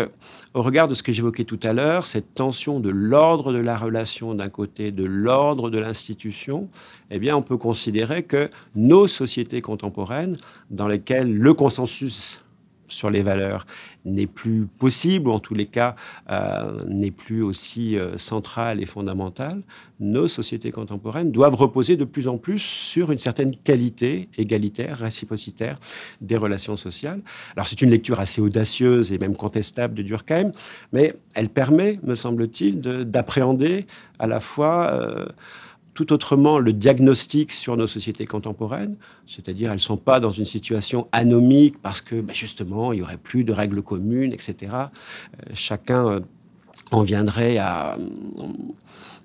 au regard de ce que j'évoquais tout à l'heure, cette tension de l'ordre de la relation d'un côté, de l'ordre de l'institution, eh bien, on peut considérer que nos sociétés contemporaines, dans lesquelles le consensus sur les valeurs n'est plus possible, ou en tous les cas euh, n'est plus aussi euh, central et fondamental, nos sociétés contemporaines doivent reposer de plus en plus sur une certaine qualité égalitaire, réciprocitaire des relations sociales. Alors c'est une lecture assez audacieuse et même contestable de Durkheim, mais elle permet, me semble-t-il, d'appréhender à la fois... Euh, tout autrement le diagnostic sur nos sociétés contemporaines, c'est-à-dire elles ne sont pas dans une situation anomique parce que ben, justement il n'y aurait plus de règles communes, etc. Euh, chacun euh, en viendrait à euh,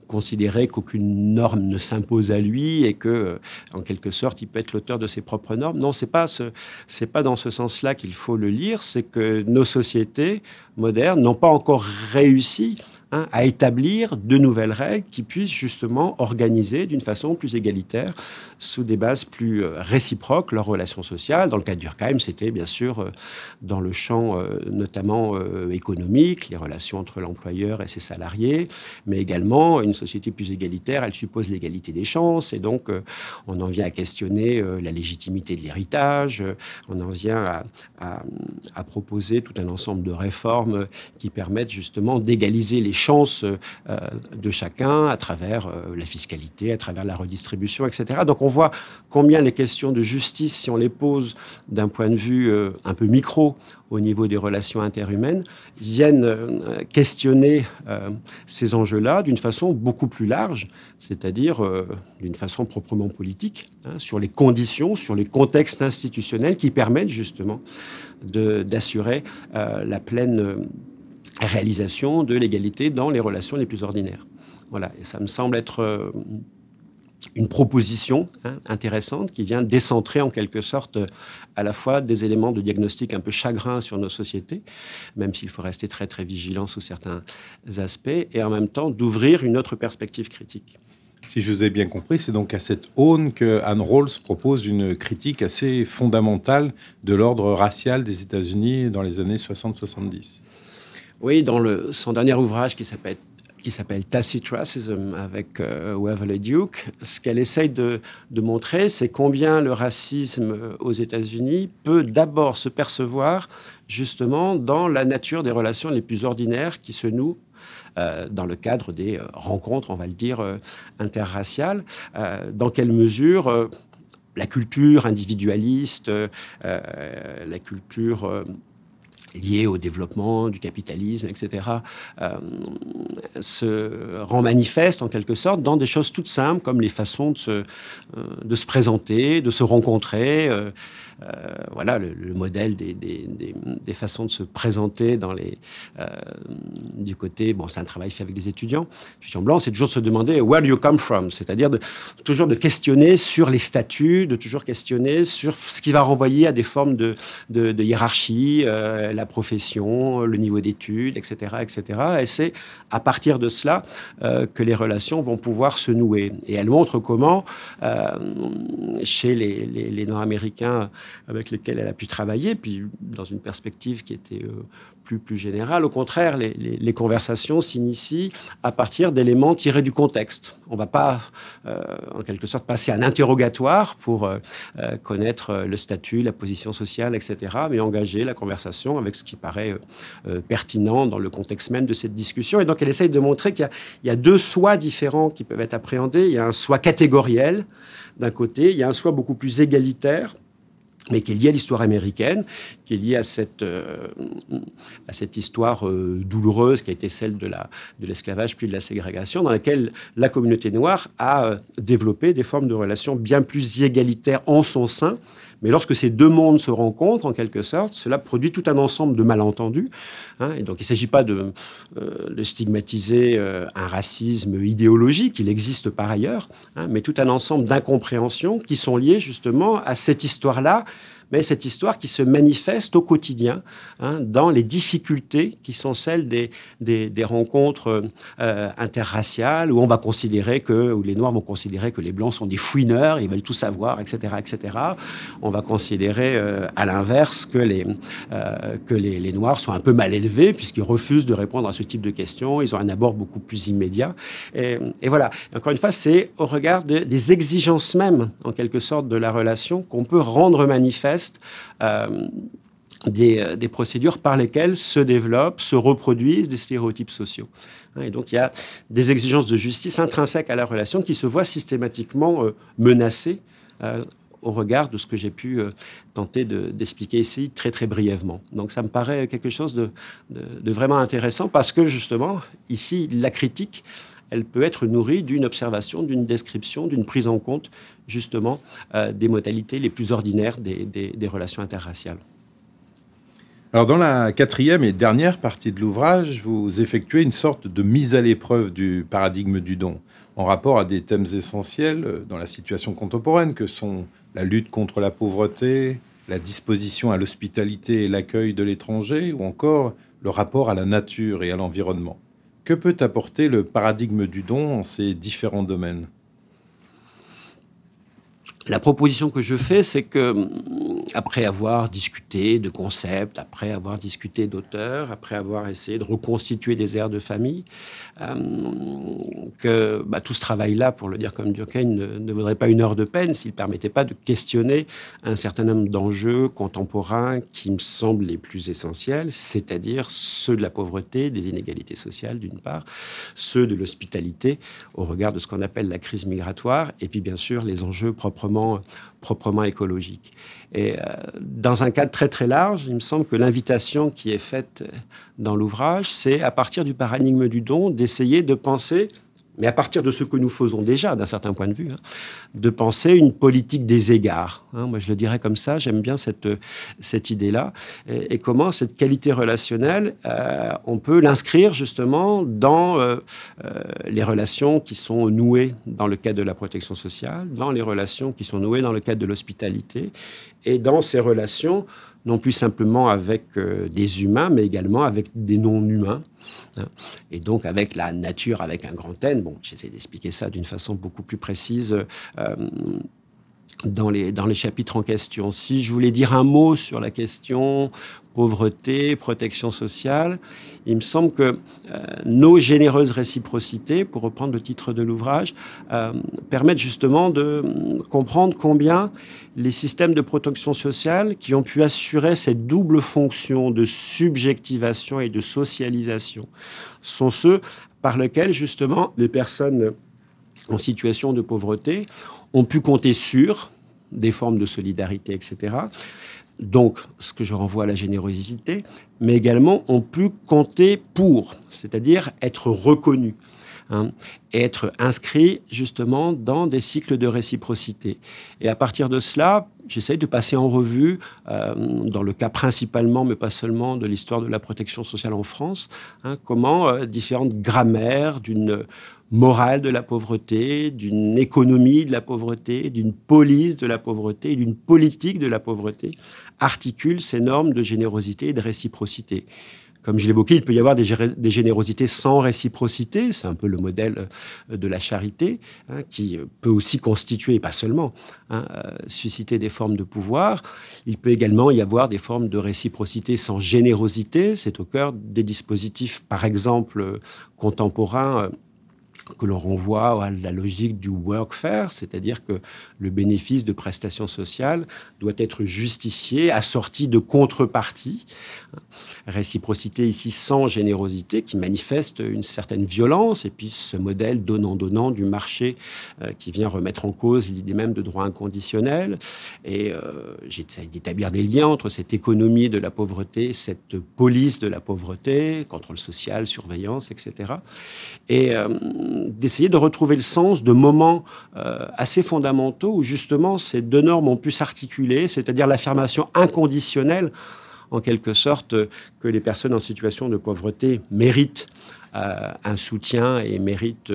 considérer qu'aucune norme ne s'impose à lui et que, en quelque sorte, il peut être l'auteur de ses propres normes. Non, c'est pas ce, c'est pas dans ce sens-là qu'il faut le lire. C'est que nos sociétés modernes n'ont pas encore réussi Hein, à établir de nouvelles règles qui puissent justement organiser d'une façon plus égalitaire, sous des bases plus euh, réciproques, leurs relations sociales. Dans le cas Durkheim, c'était bien sûr euh, dans le champ euh, notamment économique, les relations entre l'employeur et ses salariés, mais également une société plus égalitaire, elle suppose l'égalité des chances, et donc on en vient à questionner la légitimité de l'héritage, on en vient à, proposer tout un ensemble de réformes qui permettent justement d'égaliser les chances de chacun à travers la fiscalité, à travers la redistribution, etc. Donc on voit combien les questions de justice, si on les pose d'un point de vue un peu micro au niveau des relations interhumaines, viennent questionner ces enjeux-là d'une façon beaucoup plus large, c'est-à-dire d'une façon proprement politique, hein, sur les conditions, sur les contextes institutionnels qui permettent justement d'assurer euh, la pleine euh, réalisation de l'égalité dans les relations les plus ordinaires. Voilà, et ça me semble être euh, une proposition hein, intéressante qui vient décentrer en quelque sorte à la fois des éléments de diagnostic un peu chagrin sur nos sociétés, même s'il faut rester très très vigilant sous certains aspects, et en même temps d'ouvrir une autre perspective critique. Si je vous ai bien compris, c'est donc à cette aune que Anne Rawls propose une critique assez fondamentale de l'ordre racial des États-Unis dans les années 60-70. Oui, dans le, son dernier ouvrage qui s'appelle qui s'appelle Tacit Racism avec euh, Waverly Duke, ce qu'elle essaye de, montrer, c'est combien le racisme aux États-Unis peut d'abord se percevoir justement dans la nature des relations les plus ordinaires qui se nouent euh, dans le cadre des euh, rencontres, on va le dire, euh, interraciales. dans quelle mesure la culture individualiste, la culture liée au développement du capitalisme, etc., se rend manifeste en quelque sorte dans des choses toutes simples comme les façons de se, se présenter, de se rencontrer. Euh, voilà le, modèle des, façons de se présenter dans les, euh, du côté, bon, c'est un travail fait avec des étudiants, étudiants blancs, c'est toujours de se demander where do you come from, c'est-à-dire de, toujours de questionner sur les statuts, de toujours questionner sur ce qui va renvoyer à des formes de, hiérarchie, euh, la profession, le niveau d'études, etc., etc. Et c'est à partir de cela que les relations vont pouvoir se nouer. Et elle montre comment, chez les, les, les Nord-Américains avec lesquels elle a pu travailler, puis dans une perspective qui était euh, plus, plus. Au contraire, les, conversations s'initient à partir d'éléments tirés du contexte. On ne va pas, euh, en quelque sorte, passer un interrogatoire pour euh, connaître le statut, la position sociale, etc., mais engager la conversation avec ce qui paraît pertinent dans le contexte même de cette discussion. Et donc, elle essaye de montrer qu'il y, y, a deux soi différents qui peuvent être appréhendés. Il y a un soi catégoriel, d'un côté, il y a un soi beaucoup plus égalitaire mais qui est lié à l'histoire américaine, qui est lié à cette, euh, à cette histoire euh, douloureuse qui a été celle de, de l'esclavage puis de la ségrégation, dans laquelle la communauté noire a euh, développé des formes de relations bien plus égalitaires en son sein mais lorsque ces deux mondes se rencontrent, en quelque sorte, cela produit tout un ensemble de malentendus. Hein. et donc, il ne s'agit pas de, euh, stigmatiser euh, un racisme idéologique, il existe par ailleurs, hein, mais tout un ensemble d'incompréhensions qui sont liées justement à cette histoire-là mais cette histoire qui se manifeste au quotidien hein, dans les difficultés qui sont celles des, des, rencontres euh, interraciales où on va considérer que, où les Noirs vont considérer que les Blancs sont des fouineurs, ils veulent tout savoir, etc., etc. On va considérer euh, à l'inverse que, les, euh, que les, les, Noirs sont un peu mal élevés puisqu'ils refusent de répondre à ce type de questions, ils ont un abord beaucoup plus immédiat. Et, et voilà, encore une fois, c'est au regard des exigences même, en quelque sorte, de la relation qu'on peut rendre manifeste euh, euh, des, procédures par lesquelles se développent, se reproduisent des stéréotypes sociaux. Hein, et donc il y a des exigences de justice intrinsèques à la relation qui se voient systématiquement euh, menacées au regard de ce que j'ai pu tenter d'expliquer ici très très brièvement. Donc ça me paraît quelque chose de, de, vraiment intéressant parce que justement, ici, la critique, elle peut être nourrie d'une observation, d'une description, d'une prise en compte justement euh, des modalités les plus ordinaires des, relations interraciales. Alors dans la quatrième et dernière partie de l'ouvrage, vous effectuez une sorte de mise à l'épreuve du paradigme du don en rapport à des thèmes essentiels dans la situation contemporaine que sont la lutte contre la pauvreté, la disposition à l'hospitalité et l'accueil de l'étranger ou encore le rapport à la nature et à l'environnement. Que peut apporter le paradigme du don en ces différents domaines? La proposition que je fais, c'est que après avoir discuté de concepts, après avoir discuté d'auteurs, après avoir essayé de reconstituer des airs de famille, euh, que bah, tout ce travail-là, pour le dire comme Durkheim, ne, ne, vaudrait pas une heure de peine s'il ne permettait pas de questionner un certain nombre d'enjeux contemporains qui me semblent les plus essentiels, c'est-à-dire ceux de la pauvreté, des inégalités sociales d'une part, ceux de l'hospitalité au regard de ce qu'on appelle la crise migratoire, et puis bien sûr les enjeux proprement proprement écologique. Et euh, dans un cadre très très large, il me semble que l'invitation qui est faite dans l'ouvrage, c'est à partir du paradigme du don d'essayer de penser mais à partir de ce que nous faisons déjà, d'un certain point de vue, hein, de penser une politique des égards. Hein. moi, je le dirais comme ça, j'aime bien cette, cette idée-là. Et, comment cette qualité relationnelle, euh, on peut l'inscrire justement dans euh, euh, les relations qui sont nouées dans le cadre de la protection sociale, dans les relations qui sont nouées dans le cadre de l'hospitalité, et dans ces relations non plus simplement avec des humains, mais également avec des non-humains. Hein. Et donc avec la nature, avec un grand N, bon, j'essaie d'expliquer ça d'une façon beaucoup plus précise euh, dans, les, dans les chapitres en question. Si je voulais dire un mot sur la question pauvreté, protection sociale, il me semble que euh, nos généreuses réciprocités, pour reprendre le titre de l'ouvrage, euh, permettent justement de comprendre combien les systèmes de protection sociale qui ont pu assurer cette double fonction de subjectivation et de socialisation sont ceux par lesquels justement les personnes en situation de pauvreté ont pu compter sur des formes de solidarité, etc. Donc, ce que je renvoie à la générosité, mais également ont pu compter pour, c'est-à-dire être reconnus. Hein, et être inscrits justement dans des cycles de réciprocité. Et à partir de cela, j'essaye de passer en revue, euh, dans le cas principalement, mais pas seulement, de l'histoire de la protection sociale en France, hein, comment euh, différentes grammaires d'une morale de la pauvreté, d'une économie de la pauvreté, d'une police de la pauvreté, d'une politique de la pauvreté, articulent ces normes de générosité et de réciprocité. Comme je l'évoquais, il peut y avoir des, générosités sans réciprocité, c'est un peu le modèle euh, de la charité, hein, qui peut aussi constituer, et pas seulement, hein, euh, susciter des formes de pouvoir. Il peut également y avoir des formes de réciprocité sans générosité, c'est au cœur des dispositifs, par exemple, euh, contemporains que l'on renvoie à la logique du workfare, c'est-à-dire que le bénéfice de prestations sociales doit être justifié, assorti de contreparties. Réciprocité ici sans générosité qui manifeste une certaine violence, et puis ce modèle donnant-donnant du marché euh, qui vient remettre en cause l'idée même de droit inconditionnel. Et euh, j'essaie d'établir des liens entre cette économie de la pauvreté, cette police de la pauvreté, contrôle social, surveillance, etc. Et euh, d'essayer de retrouver le sens de moments assez fondamentaux où justement ces deux normes ont pu s'articuler, c'est-à-dire l'affirmation inconditionnelle, en quelque sorte, que les personnes en situation de pauvreté méritent euh, un soutien et méritent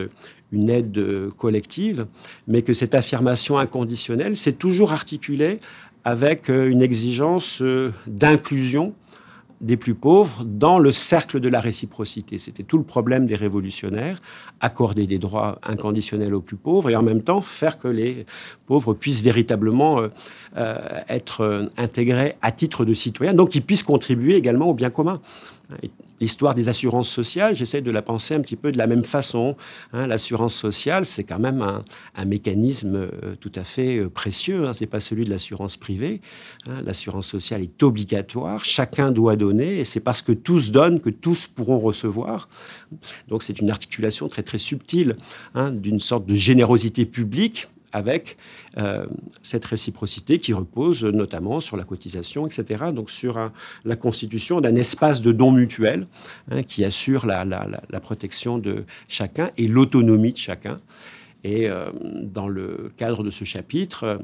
une aide collective, mais que cette affirmation inconditionnelle s'est toujours articulée avec euh, une exigence d'inclusion des plus pauvres dans le cercle de la réciprocité. C'était tout le problème des révolutionnaires, accorder des droits inconditionnels aux plus pauvres et en même temps faire que les pauvres puissent véritablement euh, euh, être euh, intégrés à titre de citoyens, donc qu'ils puissent contribuer également au bien commun. L'histoire des assurances sociales, j'essaie de la penser un petit peu de la même façon. Hein. L'assurance sociale, c'est quand même un, mécanisme euh, tout à fait euh, précieux. Hein. Ce n'est pas celui de l'assurance privée. Hein. L'assurance sociale est obligatoire. Chacun doit donner. Et c'est parce que tous donnent que tous pourront recevoir. Donc c'est une articulation très très subtile d'une sorte de générosité publique avec euh, cette réciprocité qui repose notamment sur la cotisation, etc. Donc sur la constitution d'un espace de don mutuel hein, qui assure la, protection de chacun et l'autonomie de chacun. Et euh, dans le cadre de ce chapitre,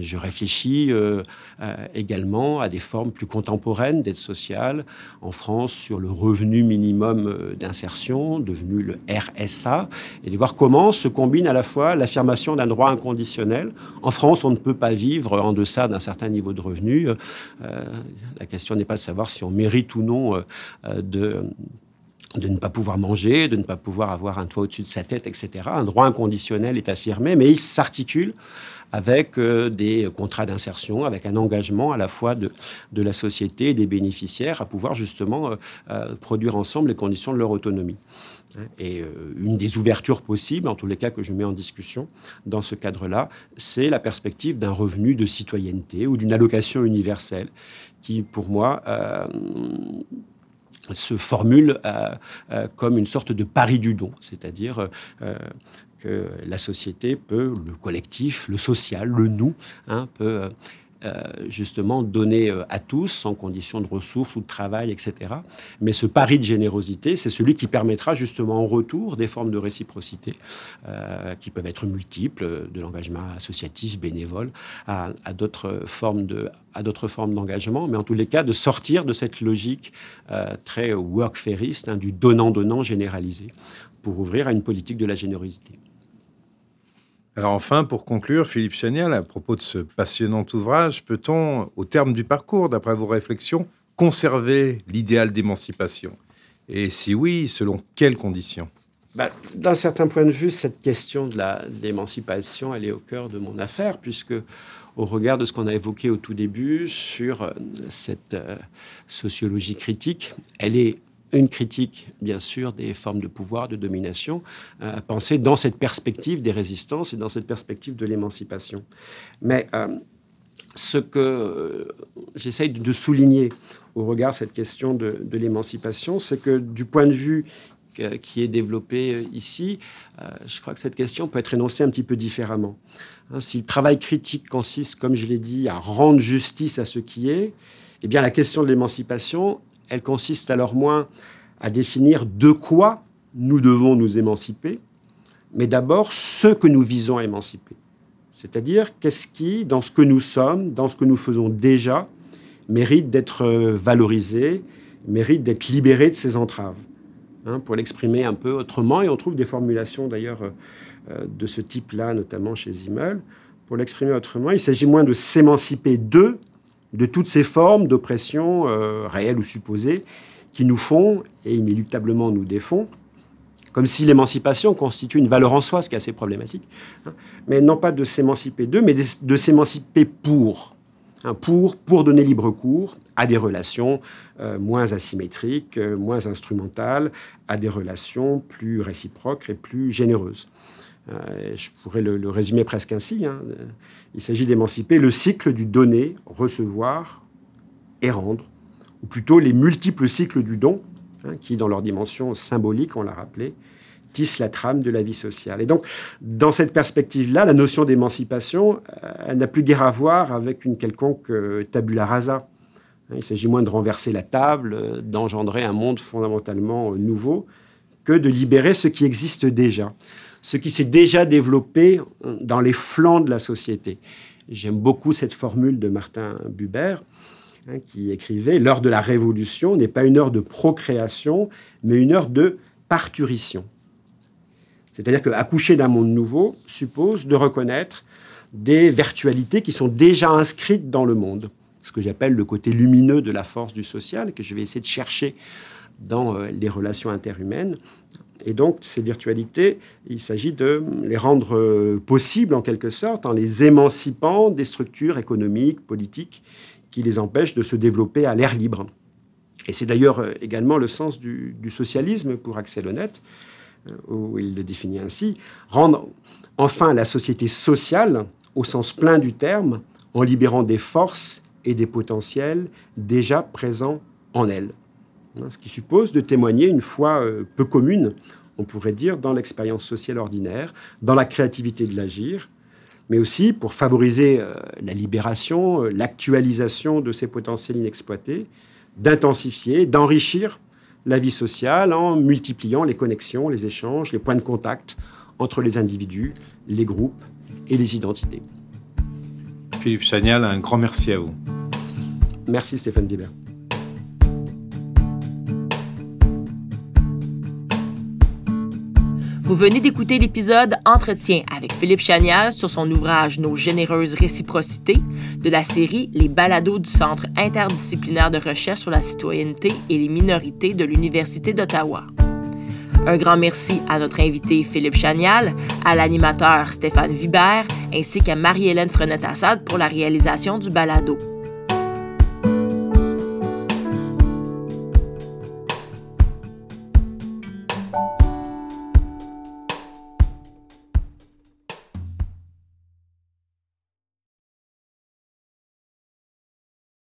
je réfléchis euh, euh, également à des formes plus contemporaines d'aide sociale en France sur le revenu minimum euh, d'insertion, devenu le RSA, et de voir comment se combine à la fois l'affirmation d'un droit inconditionnel. En France, on ne peut pas vivre en deçà d'un certain niveau de revenu. la question n'est pas de savoir si on mérite ou non de de ne pas pouvoir manger, de ne pas pouvoir avoir un toit au-dessus de sa tête, etc. Un droit inconditionnel est affirmé, mais il s'articule avec euh, des contrats d'insertion, avec un engagement à la fois de, de, la société et des bénéficiaires à pouvoir justement euh, euh, produire ensemble les conditions de leur autonomie. Et une des ouvertures possibles, en tous les cas que je mets en discussion dans ce cadre-là, c'est la perspective d'un revenu de citoyenneté ou d'une allocation universelle qui, pour moi, se formule comme une sorte de pari du don, c'est-à-dire que la société peut, le collectif, le social, le nous, hein, peut euh, justement donner euh, à tous, sans condition de ressources ou de travail, etc. Mais ce pari de générosité, c'est celui qui permettra justement en retour des formes de réciprocité euh, qui peuvent être multiples, de l'engagement associatif, bénévole, à, d'autres formes d'engagement, mais en tous les cas de sortir de cette logique très workfairiste hein, du donnant-donnant généralisé pour ouvrir à une politique de la générosité. Alors enfin, pour conclure, Philippe Chanial, à propos de ce passionnant ouvrage, peut-on, au terme du parcours, d'après vos réflexions, conserver l'idéal d'émancipation? Et si oui, selon quelles conditions? Bah, D'un certain point de vue, cette question de l'émancipation, elle est au cœur de mon affaire, puisque au regard de ce qu'on a évoqué au tout début sur euh, cette euh, sociologie critique, elle est une critique, bien sûr, des formes de pouvoir, de domination, euh, à penser dans cette perspective des résistances et dans cette perspective de l'émancipation. Mais euh, ce que euh, j'essaye de souligner au regard de cette question de, l'émancipation, c'est que du point de vue qui est développé ici, je crois que cette question peut être énoncée un petit peu différemment. Hein, si le travail critique consiste, comme je l'ai dit, à rendre justice à ce qui est, eh bien la question de l'émancipation, elle consiste alors moins à définir de quoi nous devons nous émanciper, mais d'abord ce que nous visons à émanciper. C'est-à-dire qu'est-ce qui, dans ce que nous sommes, dans ce que nous faisons déjà, mérite d'être valorisé, mérite d'être libéré de ses entraves. Hein, pour l'exprimer un peu autrement, et on trouve des formulations d'ailleurs euh, de ce type-là, notamment chez Zimmel. Pour l'exprimer autrement, il s'agit moins de s'émanciper d'eux de toutes ces formes d'oppression euh, réelles ou supposées qui nous font et inéluctablement nous défont, comme si l'émancipation constitue une valeur en soi, ce qui est assez problématique, hein. mais non pas de s'émanciper d'eux, mais de, s'émanciper pour, hein, pour, pour donner libre cours à des relations euh, moins asymétriques, euh, moins instrumentales, à des relations plus réciproques et plus généreuses. Je pourrais le, résumer presque ainsi. Hein. Il s'agit d'émanciper le cycle du donner, recevoir et rendre, ou plutôt les multiples cycles du don, hein, qui, dans leur dimension symbolique, on l'a rappelé, tissent la trame de la vie sociale. Et donc, dans cette perspective-là, la notion d'émancipation, euh, elle n'a plus guère à voir avec une quelconque euh, tabula rasa. Hein, il s'agit moins de renverser la table, euh, d'engendrer un monde fondamentalement nouveau, que de libérer ce qui existe déjà ce qui s'est déjà développé dans les flancs de la société. J'aime beaucoup cette formule de Martin Buber, hein, qui écrivait L'heure de la révolution n'est pas une heure de procréation, mais une heure de parturition. C'est-à-dire qu'accoucher d'un monde nouveau suppose de reconnaître des virtualités qui sont déjà inscrites dans le monde, ce que j'appelle le côté lumineux de la force du social, que je vais essayer de chercher dans euh, les relations interhumaines, et donc, ces virtualités, il s'agit de les rendre euh, possibles en quelque sorte en les émancipant des structures économiques, politiques qui les empêchent de se développer à l'air libre. Et c'est d'ailleurs euh, également le sens du, socialisme pour Axel Honneth, euh, où il le définit ainsi, rendre enfin la société sociale au sens plein du terme, en libérant des forces et des potentiels déjà présents en elle. Hein, ce qui suppose de témoigner une foi euh, peu commune, on pourrait dire, dans l'expérience sociale ordinaire, dans la créativité de l'agir, mais aussi pour favoriser euh, la libération, euh, l'actualisation de ces potentiels inexploités, d'intensifier, d'enrichir la vie sociale en multipliant les connexions, les échanges, les points de contact entre les individus, les groupes et les identités. Philippe Chagnal, un grand merci à vous. Merci Stéphane Guébert. Vous venez d'écouter l'épisode Entretien avec Philippe Chagnal sur son ouvrage Nos généreuses réciprocités de la série Les balados du Centre interdisciplinaire de recherche sur la citoyenneté et les minorités de l'Université d'Ottawa. Un grand merci à notre invité Philippe Chanial, à l'animateur Stéphane Vibert, ainsi qu'à Marie-Hélène Frenette-Assad pour la réalisation du balado.